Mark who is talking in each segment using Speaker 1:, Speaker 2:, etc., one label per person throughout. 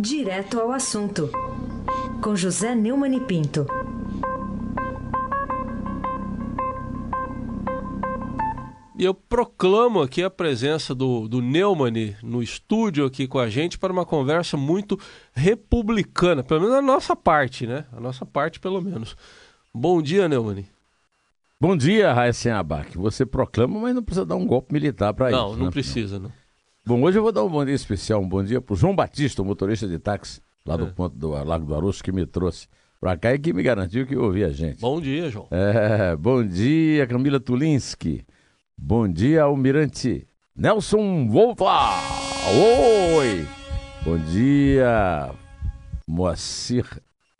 Speaker 1: Direto ao assunto, com José Neumann e Pinto.
Speaker 2: E eu proclamo aqui a presença do, do Neumann no estúdio aqui com a gente para uma conversa muito republicana, pelo menos a nossa parte, né? A nossa parte, pelo menos. Bom dia, Neumann.
Speaker 3: Bom dia, Raíssen Abac. Você proclama, mas não precisa dar um golpe militar para isso.
Speaker 2: Não, não né? precisa, não.
Speaker 3: Bom, hoje eu vou dar um bom dia especial, um bom dia para o João Batista, o motorista de táxi lá do é. ponto do Lago do Aroço, que me trouxe para cá e que me garantiu que ouvia a gente.
Speaker 2: Bom dia, João.
Speaker 3: É, bom dia, Camila Tulinski. Bom dia, Almirante Nelson Volta! Oi! Bom dia, Moacir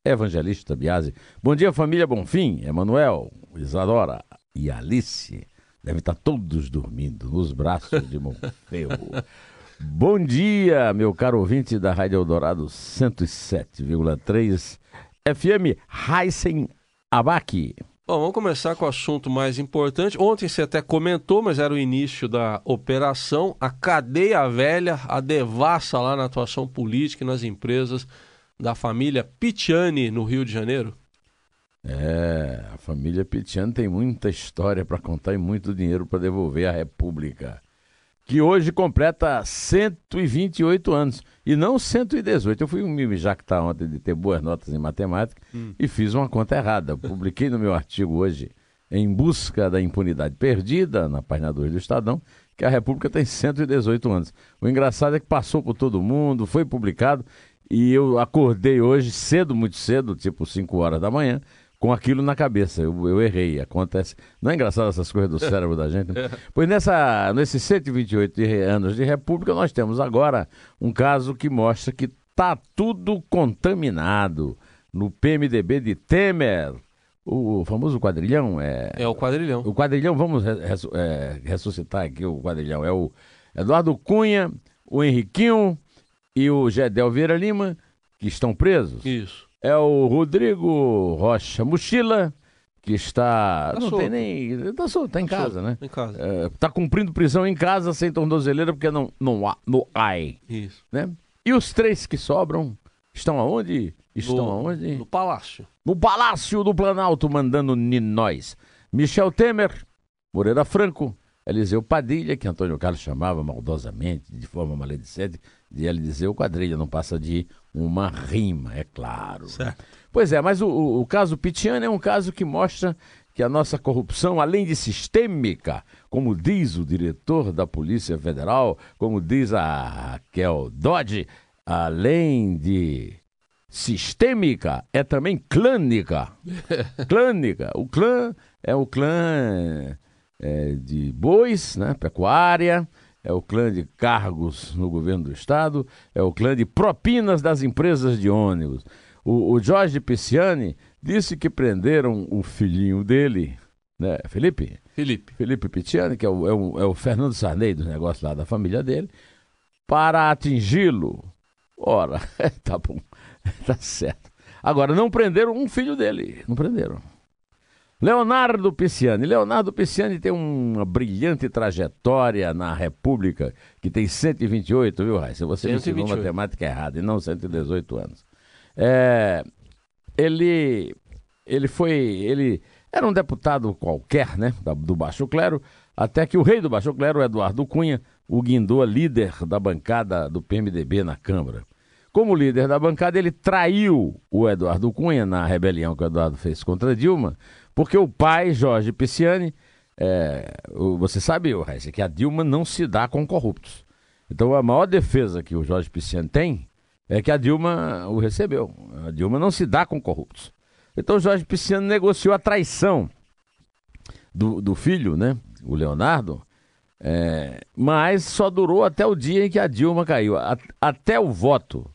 Speaker 3: Evangelista Biase. Bom dia, família Bonfim, Emanuel, Isadora e Alice. Devem estar todos dormindo nos braços de Monfeu. Bom dia, meu caro ouvinte da Rádio Eldorado 107,3 FM Heisen Abac.
Speaker 2: Bom, vamos começar com o assunto mais importante. Ontem você até comentou, mas era o início da operação, a cadeia velha, a devassa lá na atuação política e nas empresas da família Pitiani, no Rio de Janeiro.
Speaker 3: É, a família Pitiani tem muita história para contar e muito dinheiro para devolver à República que hoje completa 128 anos e não 118. Eu fui me jactar ontem de ter boas notas em matemática hum. e fiz uma conta errada. publiquei no meu artigo hoje, Em Busca da Impunidade Perdida, na página 2 do Estadão, que a República tem 118 anos. O engraçado é que passou por todo mundo, foi publicado e eu acordei hoje cedo, muito cedo, tipo 5 horas da manhã, com aquilo na cabeça. Eu, eu, errei, acontece. Não é engraçado essas coisas do cérebro da gente? Né? Pois nessa, nesses 128 anos de República, nós temos agora um caso que mostra que está tudo contaminado no PMDB de Temer. O famoso quadrilhão é.
Speaker 2: É o quadrilhão.
Speaker 3: O quadrilhão, vamos é, ressuscitar aqui o quadrilhão. É o Eduardo Cunha, o Henriquinho e o Gedel Vieira Lima, que estão presos.
Speaker 2: Isso
Speaker 3: é o Rodrigo Rocha Mochila, que está.
Speaker 2: Tá não solto.
Speaker 3: tem nem. Está solto, está em tá casa, solto. né?
Speaker 2: Em casa.
Speaker 3: Está é, cumprindo prisão em casa sem tornozeleira porque não, não há. No AI.
Speaker 2: Isso.
Speaker 3: Né? E os três que sobram estão aonde? Estão no, aonde?
Speaker 2: No Palácio.
Speaker 3: No Palácio do Planalto, mandando ninóis. Michel Temer, Moreira Franco, Eliseu Padilha, que Antônio Carlos chamava maldosamente, de forma maledicente, de Eliseu Quadrilha, não passa de uma rima, é claro.
Speaker 2: Certo.
Speaker 3: Pois é, mas o, o, o caso Pitiano é um caso que mostra que a nossa corrupção, além de sistêmica, como diz o diretor da Polícia Federal, como diz a Raquel Dodge, além de sistêmica, é também clânica. clânica. O clã é o clã é, de bois, né, pecuária, é o clã de cargos no governo do estado, é o clã de propinas das empresas de ônibus. O, o Jorge Pisciani disse que prenderam o filhinho dele, né, Felipe?
Speaker 2: Felipe.
Speaker 3: Felipe Pisciani, que é o, é o, é o Fernando Sarney dos negócios lá da família dele, para atingi-lo. Ora, tá bom, tá certo. Agora, não prenderam um filho dele, não prenderam. Leonardo Pisciani. Leonardo Pisciani tem uma brilhante trajetória na República, que tem 128, viu, Raíssa? Você 128. me ensinou matemática errada, e não 118 anos. É, ele, ele foi. Ele era um deputado qualquer, né? Do Baixo Clero, até que o rei do Baixo Clero, Eduardo Cunha, o guindou a líder da bancada do PMDB na Câmara. Como líder da bancada, ele traiu o Eduardo Cunha na rebelião que o Eduardo fez contra Dilma, porque o pai, Jorge Pisciani, é, você sabe, Raíssa, que a Dilma não se dá com corruptos. Então a maior defesa que o Jorge Pisciani tem é que a Dilma o recebeu. A Dilma não se dá com corruptos. Então o Jorge Pisciani negociou a traição do, do filho, né? O Leonardo. É, mas só durou até o dia em que a Dilma caiu. A, até o voto,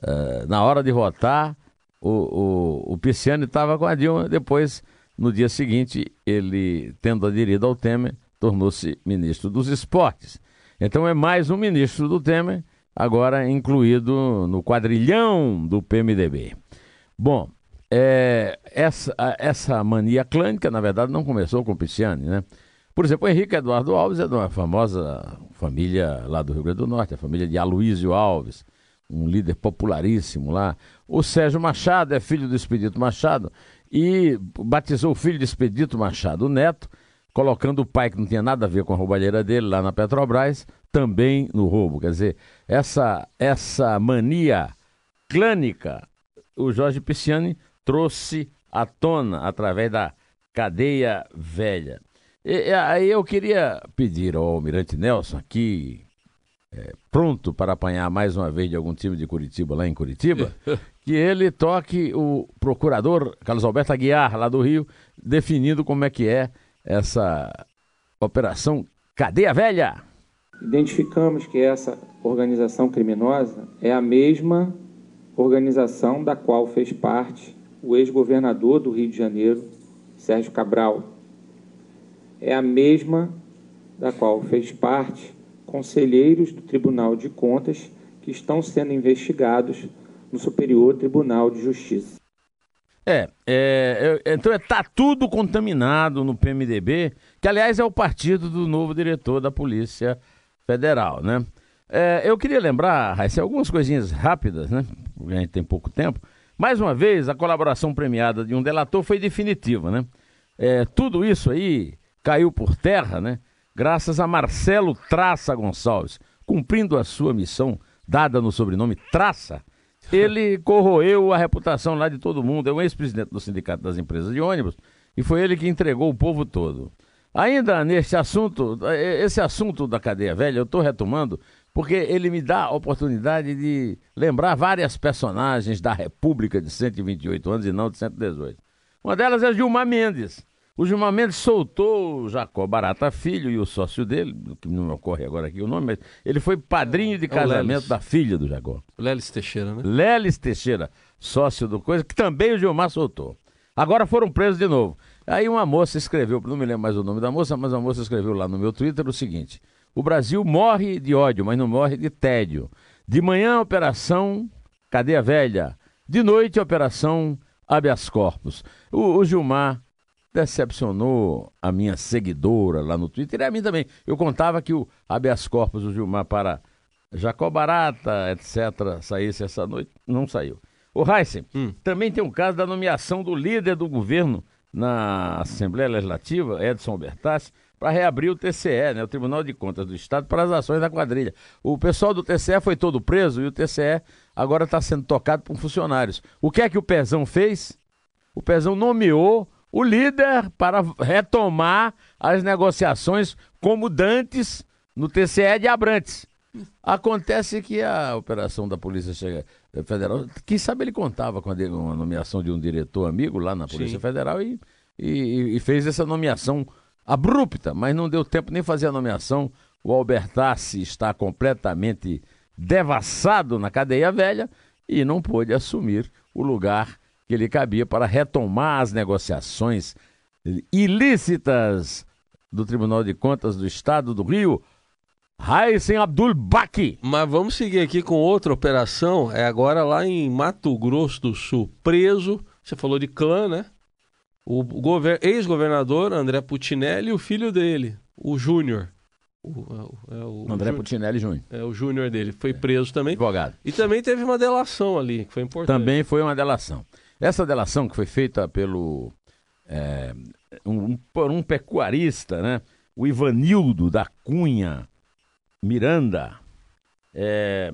Speaker 3: é, na hora de votar, o, o, o Pisciani estava com a Dilma, depois no dia seguinte, ele, tendo aderido ao Temer, tornou-se ministro dos esportes. Então é mais um ministro do Temer, agora incluído no quadrilhão do PMDB. Bom, é, essa, essa mania clânica, na verdade, não começou com o Pisciani, né? Por exemplo, o Henrique Eduardo Alves é de uma famosa família lá do Rio Grande do Norte, a família de Aloísio Alves. um líder popularíssimo lá. O Sérgio Machado é filho do Expedito Machado e batizou o filho de Expedito Machado, o neto, colocando o pai, que não tinha nada a ver com a roubalheira dele, lá na Petrobras, também no roubo. Quer dizer, essa, essa mania clânica, o Jorge Pisciani trouxe à tona através da cadeia velha. E, aí eu queria pedir ao Almirante Nelson, aqui, é, pronto para apanhar mais uma vez de algum time de Curitiba lá em Curitiba, que ele toque o procurador Carlos Alberto Aguiar, lá do Rio, definindo como é que é essa operação Cadeia Velha.
Speaker 4: Identificamos que essa organização criminosa é a mesma organização da qual fez parte o ex-governador do Rio de Janeiro, Sérgio Cabral é a mesma da qual fez parte conselheiros do Tribunal de Contas que estão sendo investigados no Superior Tribunal de Justiça.
Speaker 3: É, é, é então está tudo contaminado no PMDB, que aliás é o partido do novo diretor da Polícia Federal, né? É, eu queria lembrar, Raíssa, algumas coisinhas rápidas, né? Porque a gente tem pouco tempo. Mais uma vez, a colaboração premiada de um delator foi definitiva, né? É, tudo isso aí caiu por terra, né? Graças a Marcelo Traça Gonçalves, cumprindo a sua missão dada no sobrenome Traça, ele corroeu a reputação lá de todo mundo. É o ex-presidente do Sindicato das Empresas de Ônibus e foi ele que entregou o povo todo. Ainda neste assunto, esse assunto da cadeia velha, eu estou retomando porque ele me dá a oportunidade de lembrar várias personagens da República de 128 anos e não de 118. Uma delas é Gilmar Mendes. O Gilmar Mendes soltou o Jacó Barata Filho e o sócio dele, que não me ocorre agora aqui o nome, mas ele foi padrinho de é casamento da filha do Jacó.
Speaker 2: Lelis Teixeira, né?
Speaker 3: Lelis Teixeira, sócio do Coisa, que também o Gilmar soltou. Agora foram presos de novo. Aí uma moça escreveu, não me lembro mais o nome da moça, mas a moça escreveu lá no meu Twitter o seguinte: O Brasil morre de ódio, mas não morre de tédio. De manhã, operação Cadeia Velha. De noite, operação Habeas Corpus. O, o Gilmar decepcionou a minha seguidora lá no Twitter e a mim também. Eu contava que o habeas corpus do Gilmar para Jacó Barata, etc., saísse essa noite. Não saiu. O Heisen, hum. também tem um caso da nomeação do líder do governo na Assembleia Legislativa, Edson Bertassi, para reabrir o TCE, né, o Tribunal de Contas do Estado, para as ações da quadrilha. O pessoal do TCE foi todo preso e o TCE agora está sendo tocado por funcionários. O que é que o Pezão fez? O Pezão nomeou o líder para retomar as negociações como dantes no TCE de Abrantes. Acontece que a operação da Polícia Federal, quem sabe ele contava com a nomeação de um diretor amigo lá na Polícia Sim. Federal e, e, e, fez essa nomeação abrupta, mas não deu tempo nem fazer a nomeação. O Albertassi está completamente devassado na cadeia velha e não pôde assumir o lugar que lhe cabia para retomar as negociações ilícitas do Tribunal de Contas do Estado do Rio, Raíssen Abdul Baki.
Speaker 2: Mas vamos seguir aqui com outra operação, é agora lá em Mato Grosso do Sul, preso, você falou de clã, né? O ex-governador André Putinelli e o filho dele, o Júnior.
Speaker 3: O, é o, André Putinelli Júnior.
Speaker 2: É o Júnior dele, foi preso também.
Speaker 3: Advogado.
Speaker 2: E também teve uma delação ali, que foi importante.
Speaker 3: Também foi uma delação. Essa delação que foi feita pelo é, um, um, pecuarista, né? o Ivanildo da Cunha Miranda, é,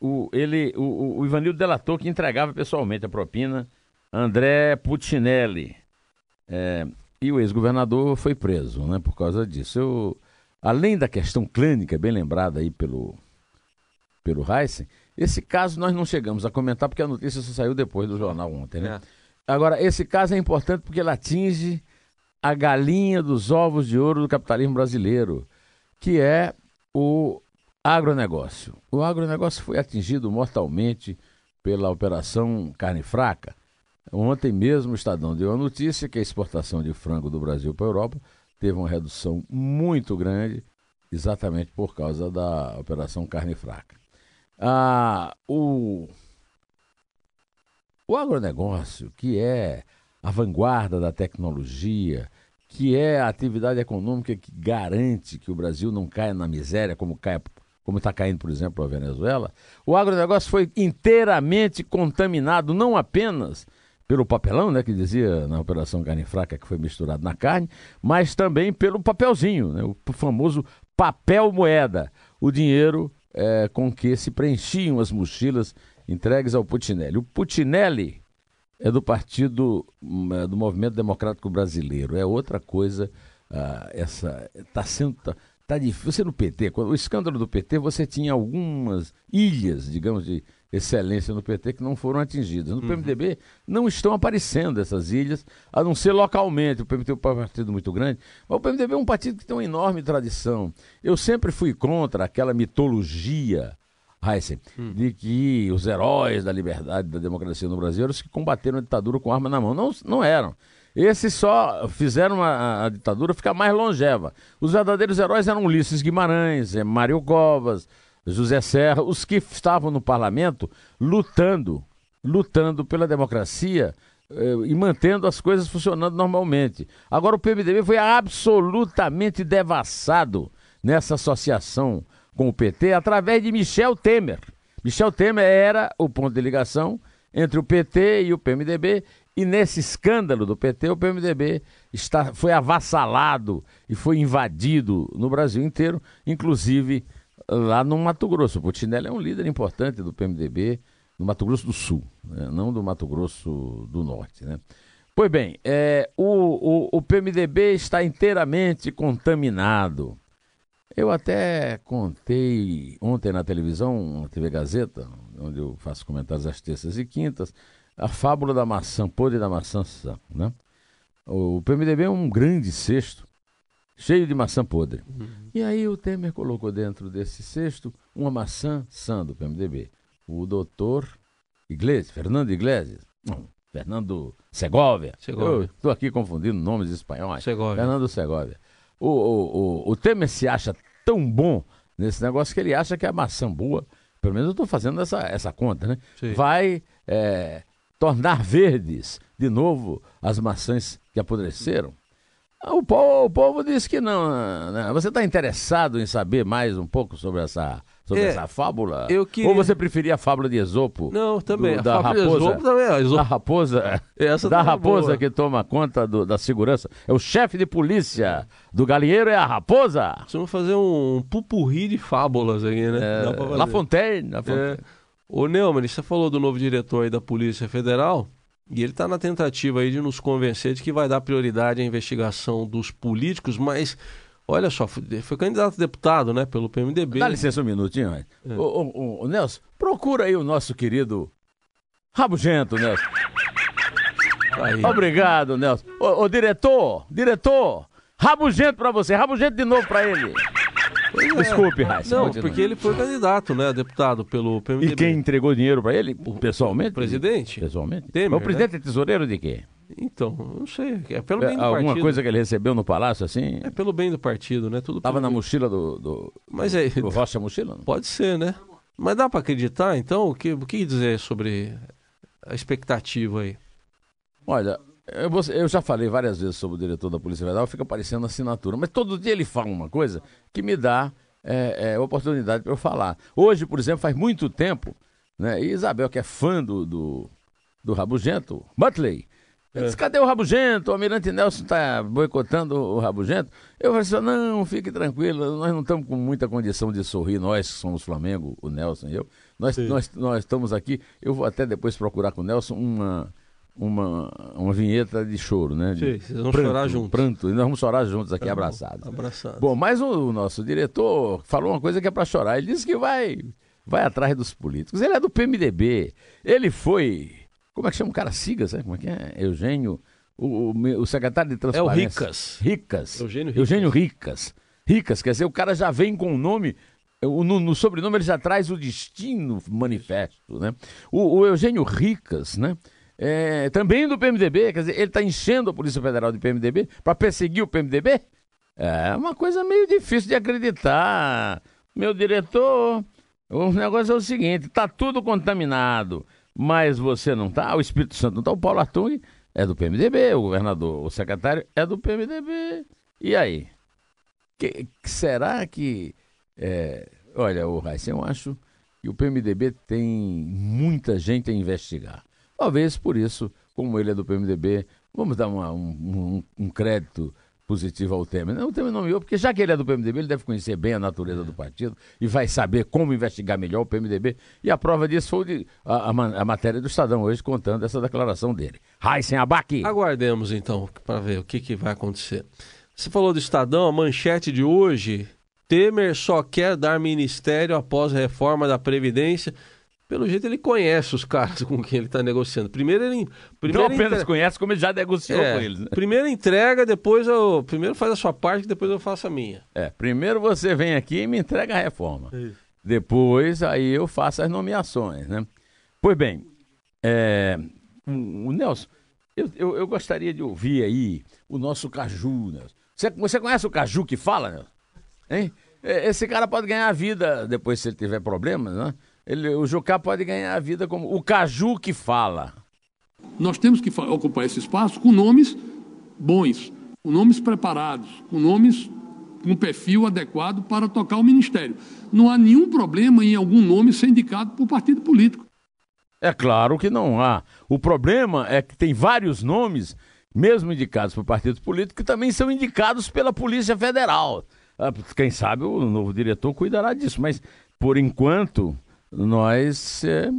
Speaker 3: o, ele, o, o Ivanildo delatou que entregava pessoalmente a propina André Putinelli. É, e o ex-governador foi preso né, por causa disso. Eu, além da questão clínica, bem lembrada aí pelo, pelo Heisen, esse caso nós não chegamos a comentar porque a notícia só saiu depois do jornal ontem, né? É. Agora, esse caso é importante porque ele atinge a galinha dos ovos de ouro do capitalismo brasileiro, que é o agronegócio. O agronegócio foi atingido mortalmente pela operação carne fraca. Ontem mesmo o Estadão deu a notícia que a exportação de frango do Brasil para a Europa teve uma redução muito grande, exatamente por causa da operação carne fraca. Ah, o, o agronegócio, que é a vanguarda da tecnologia, que é a atividade econômica que garante que o Brasil não caia na miséria como cai como está caindo, por exemplo, a Venezuela, o agronegócio foi inteiramente contaminado, não apenas pelo papelão, né, que dizia na Operação Carne Fraca que foi misturado na carne, mas também pelo papelzinho, né, o famoso papel moeda, o dinheiro é, com que se preenchiam as mochilas entregues ao Putinelli. O Putinelli é do partido hum, é do Movimento Democrático Brasileiro, é outra coisa. Uh, essa está sendo tá, tá difícil. Você no PT, quando, o escândalo do PT, você tinha algumas ilhas, digamos, de excelência no PT que não foram atingidas. No uhum. PMDB não estão aparecendo essas ilhas, a não ser localmente. O PMDB é um partido muito grande, mas o PMDB é um partido que tem uma enorme tradição. Eu sempre fui contra aquela mitologia. Heisen, hum. de que os heróis da liberdade e da democracia no Brasil eram os que combateram a ditadura com arma na mão. Não, não eram. Esses só fizeram a, a, ditadura ficar mais longeva. Os verdadeiros heróis eram Ulisses Guimarães, é, Mário Covas, José Serra, os que estavam no parlamento lutando, lutando pela democracia eh, e mantendo as coisas funcionando normalmente. Agora o PMDB foi absolutamente devassado nessa associação com o PT através de Michel Temer. Michel Temer era o ponto de ligação entre o PT e o PMDB e nesse escândalo do PT, o PMDB está, foi avassalado e foi invadido no Brasil inteiro, inclusive lá no Mato Grosso. O Putinelli é um líder importante do PMDB no Mato Grosso do Sul, né? não do Mato Grosso do Norte. Né? Pois bem, é, o, o, o PMDB está inteiramente contaminado. Eu até contei ontem na televisão, na TV Gazeta, onde eu faço comentários às terças e quintas, a fábula da maçã podre da maçã sã. Né? O PMDB é um grande cesto cheio de maçã podre. Uhum. E aí o Temer colocou dentro desse cesto uma maçã sã do PMDB. O doutor Iglesias, Fernando Iglesias, não, Fernando Segovia. Segovia. Estou aqui confundindo nomes espanhóis. Segovia. Fernando Segovia. O, o, o, o Temer se acha tão bom nesse negócio que ele acha que a maçã boa, pelo menos eu estou fazendo essa, essa conta, né? Sim. Vai é, tornar verdes de novo as maçãs que apodreceram. O povo, o povo disse que não. Né? Você está interessado em saber mais um pouco sobre essa, sobre é, essa fábula? Queria... Ou você preferia a fábula de Esopo?
Speaker 2: Não, também. Do, da raposa, Esopo também é. Esopo.
Speaker 3: Da raposa, essa da é raposa que toma conta do, da segurança. É o chefe de polícia do galinheiro, é a raposa.
Speaker 2: Vamos fazer um pupurri de fábulas aí, né?
Speaker 3: É, La Fontaine. La Fontaine. É.
Speaker 2: Ô Neumann, você falou do novo diretor aí da Polícia Federal. E ele está na tentativa aí de nos convencer de que vai dar prioridade à investigação dos políticos, mas olha só, foi candidato a deputado, né, pelo PMDB.
Speaker 3: Dá licença um minutinho, é. ô, ô, ô, Nelson, procura aí o nosso querido Rabugento, Nelson. Aí. Obrigado, Nelson. Ô, ô, diretor, diretor, Rabugento para você, Rabugento de novo para ele. Pois Desculpe, Raíssa.
Speaker 2: Não, porque ele foi candidato, né, deputado pelo PMDB.
Speaker 3: E quem entregou dinheiro para ele, pessoalmente? O
Speaker 2: presidente.
Speaker 3: Pessoalmente? Temer, o presidente né? é tesoureiro de quê?
Speaker 2: Então, não sei. É pelo bem do
Speaker 3: Alguma
Speaker 2: partido.
Speaker 3: coisa que ele recebeu no palácio, assim?
Speaker 2: É pelo bem do partido, né? Tudo
Speaker 3: Tava na mochila do, do,
Speaker 2: Mas é,
Speaker 3: do Rocha Mochila? Não?
Speaker 2: Pode ser, né? Mas dá para acreditar, então? O que, o que dizer sobre a expectativa aí?
Speaker 3: Olha, eu, eu, já falei várias vezes sobre o diretor da Polícia Federal, fica aparecendo assinatura, mas todo dia ele fala uma coisa que me dá é, é, oportunidade para eu falar. Hoje, por exemplo, faz muito tempo, né, e Isabel, que é fã do, do, do Rabugento, Butley, é. disse, cadê o Rabugento? O Almirante Nelson está boicotando o Rabugento. Eu falei assim, não, fique tranquilo, nós não estamos com muita condição de sorrir, nós que somos Flamengo, o Nelson e eu. Nós, nós, nós estamos aqui, eu vou até depois procurar com o Nelson uma, uma, uma vinheta de choro, né?
Speaker 2: De Sim, vocês vão pranto, chorar juntos.
Speaker 3: Pranto, e nós vamos chorar juntos aqui, abraçados.
Speaker 2: Abraçados.
Speaker 3: Bom, mas o, o, nosso diretor falou uma coisa que é para chorar. Ele disse que vai, vai atrás dos políticos. Ele é do PMDB. Ele foi. Como é que chama o cara? Sigas, né? Como é que é? Eugênio. O, o, o secretário de Transparência.
Speaker 2: É o Ricas.
Speaker 3: Ricas.
Speaker 2: Eugênio Ricas.
Speaker 3: Eugênio Ricas. Ricas, quer dizer, o cara já vem com o nome no, no, sobrenome ele já traz o destino manifesto, né? O, o Eugênio Ricas, né? É, também do PMDB, quer dizer, ele está enchendo a Polícia Federal de PMDB para perseguir o PMDB? É uma coisa meio difícil de acreditar. Meu diretor, o negócio é o seguinte: está tudo contaminado, mas você não está, o Espírito Santo não está, o Paulo Artung é do PMDB, o governador, o secretário é do PMDB. E aí? Que, será que é, olha, o Raíssa, eu acho que o PMDB tem muita gente a investigar. Talvez por isso, como ele é do PMDB, vamos dar uma, um, um, um crédito positivo ao Temer. Não, o Temer nomeou, porque já que ele é do PMDB, ele deve conhecer bem a natureza do partido e vai saber como investigar melhor o PMDB. E a prova disso foi a, a, a matéria do Estadão hoje contando essa declaração dele. Raíssen Abac.
Speaker 2: Aguardemos então para ver o que, que vai acontecer. Você falou do Estadão, a manchete de hoje. Temer só quer dar ministério após a reforma da Previdência. Pelo jeito ele conhece os caras com quem ele está negociando. Primeiro ele. Primeiro
Speaker 3: não apenas conhece, como ele já negociou é, com eles. Né?
Speaker 2: Primeiro entrega, depois eu. Primeiro faz a sua parte, depois eu faço a minha.
Speaker 3: É, primeiro você vem aqui e me entrega a reforma. Isso. Depois aí eu faço as nomeações, né? Pois bem, é, o Nelson, eu, eu, eu, gostaria de ouvir aí o nosso Caju, Nelson. Você, você conhece o Caju que fala, Nelson? Hein? É, esse cara pode ganhar a vida depois se ele tiver problemas, né? Ele, o Jucá pode ganhar a vida como o Caju que fala.
Speaker 5: Nós temos que ocupar esse espaço com nomes bons, com nomes preparados, com nomes com perfil adequado para tocar o ministério. Não há nenhum problema em algum nome ser indicado por partido político.
Speaker 3: É claro que não há. O problema é que tem vários nomes, mesmo indicados por partidos políticos, que também são indicados pela Polícia Federal. Ah, quem sabe o novo diretor cuidará disso, mas por enquanto nós é,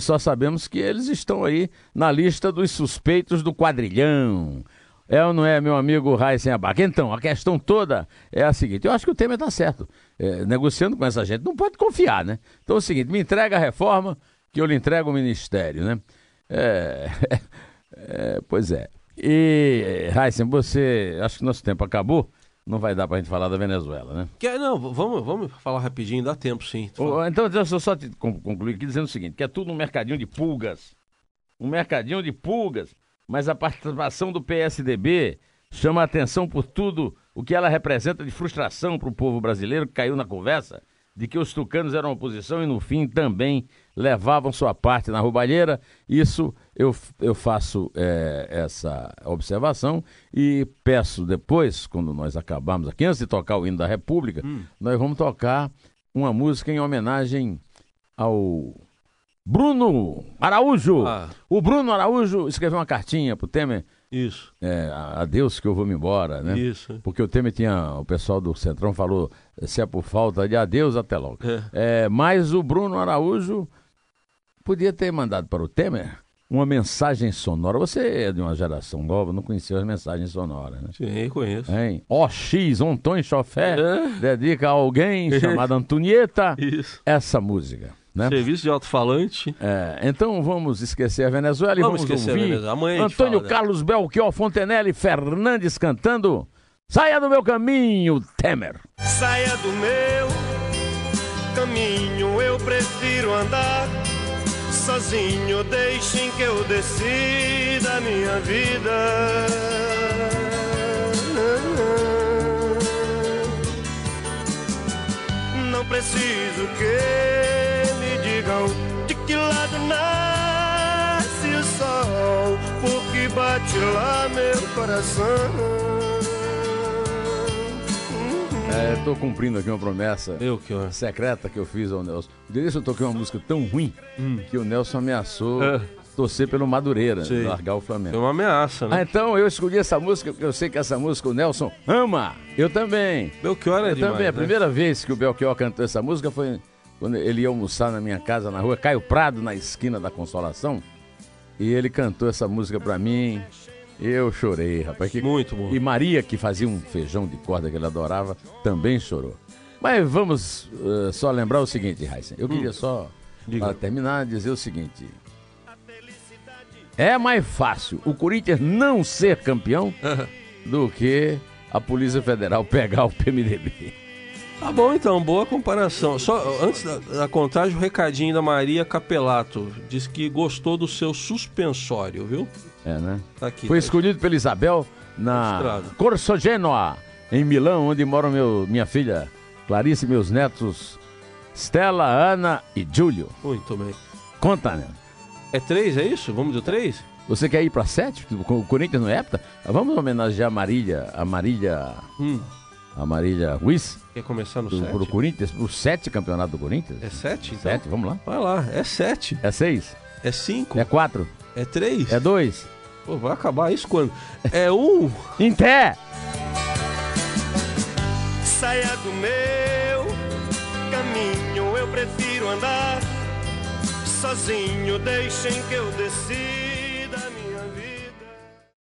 Speaker 3: só sabemos que eles estão aí na lista dos suspeitos do quadrilhão. É ou não é, meu amigo Raíssen Abac? Então, a questão toda é a seguinte: eu acho que o Temer está certo. É, negociando com essa gente, não pode confiar, né? Então é o seguinte: me entrega a reforma, que eu lhe entrego o ministério, né? É, é, pois é. E, Raíssen, você. Acho que nosso tempo acabou não vai dar para a gente falar da Venezuela, né?
Speaker 2: Que, não, vamos, vamos falar rapidinho, dá tempo sim.
Speaker 3: então, deixa eu só te concluir aqui dizendo o seguinte, que é tudo um mercadinho de pulgas. Um mercadinho de pulgas, mas a participação do PSDB chama a atenção por tudo o que ela representa de frustração para o povo brasileiro que caiu na conversa de que os tucanos eram oposição e no fim também levavam sua parte na roubalheira. Isso eu, eu faço é, essa observação e peço depois, quando nós acabarmos aqui, antes de tocar o hino da República, hum. nós vamos tocar uma música em homenagem ao Bruno Araújo. Ah. O Bruno Araújo escreveu uma cartinha pro Temer.
Speaker 2: Isso.
Speaker 3: É, adeus que eu vou me embora, né?
Speaker 2: Isso.
Speaker 3: Porque o Temer tinha, o pessoal do Centrão falou, se é por falta de adeus, até logo. É. É, mas o Bruno Araújo podia ter mandado para o Temer uma mensagem sonora. Você é de uma geração nova, não conhecia as mensagens sonoras, né?
Speaker 2: Sim, conheço.
Speaker 3: Hein? OX, Antônio Chofé, é. dedica a alguém chamada Antonieta
Speaker 2: Isso.
Speaker 3: essa música. Né?
Speaker 2: Serviço de alto-falante.
Speaker 3: É, então vamos esquecer a Venezuela vamos e vamos ouvir Amanhã Antônio fala, Carlos né? Belchior Fontenelle Fernandes cantando Saia do meu caminho, Temer.
Speaker 6: Saia do meu caminho, eu prefiro andar sozinho, deixem que eu decida a minha vida. Não preciso que digam de que lado nasce o sol, porque bate lá meu coração.
Speaker 3: Estou é, cumprindo aqui uma promessa
Speaker 2: eu, que
Speaker 3: secreta que eu fiz ao Nelson. O eu toquei uma música tão ruim hum. que o Nelson ameaçou é. torcer pelo Madureira, Sim. largar o Flamengo.
Speaker 2: Foi uma ameaça, né?
Speaker 3: Ah, então eu escolhi essa música porque eu sei que essa música o Nelson ama. Eu também.
Speaker 2: Belchior é
Speaker 3: Eu
Speaker 2: demais,
Speaker 3: também. A
Speaker 2: né?
Speaker 3: primeira vez que o Belchior cantou essa música foi quando ele ia almoçar na minha casa na rua Caio Prado, na esquina da Consolação. E ele cantou essa música pra mim. Eu chorei, rapaz. Que...
Speaker 2: Muito bom.
Speaker 3: E Maria, que fazia um feijão de corda que ele adorava, também chorou. Mas vamos uh, só lembrar o seguinte, Heisen. Eu hum. queria só, Diga. para terminar, dizer o seguinte. É mais fácil o Corinthians não ser campeão do que a Polícia Federal pegar o PMDB.
Speaker 2: Tá bom então, boa comparação. Só antes da, da contagem, o recadinho da Maria Capelato. Diz que gostou do seu suspensório, viu?
Speaker 3: É, né? Tá aqui, Foi tá escolhido pela Isabel na Corso Genoa, em Milão, onde mora meu, minha filha Clarice e meus netos Stella, Ana e Júlio.
Speaker 2: Muito bem.
Speaker 3: Conta, né?
Speaker 2: É três, é isso? Vamos de três?
Speaker 3: Você quer ir para sete? O Corinthians no Hepta? Vamos homenagear a Marília, a Marília...
Speaker 2: Hum.
Speaker 3: A Marília Ruiz,
Speaker 2: Quer começar no
Speaker 3: do,
Speaker 2: sete?
Speaker 3: do Corinthians, o sete campeonato do Corinthians.
Speaker 2: É sete? Então?
Speaker 3: Sete, vamos lá.
Speaker 2: Vai lá, é sete.
Speaker 3: É seis?
Speaker 2: É cinco?
Speaker 3: É quatro?
Speaker 2: É três?
Speaker 3: É dois?
Speaker 2: Pô, vai acabar isso quando? É um?
Speaker 3: Em pé!
Speaker 6: Saia do meu caminho, eu prefiro andar sozinho. Deixem que eu decida.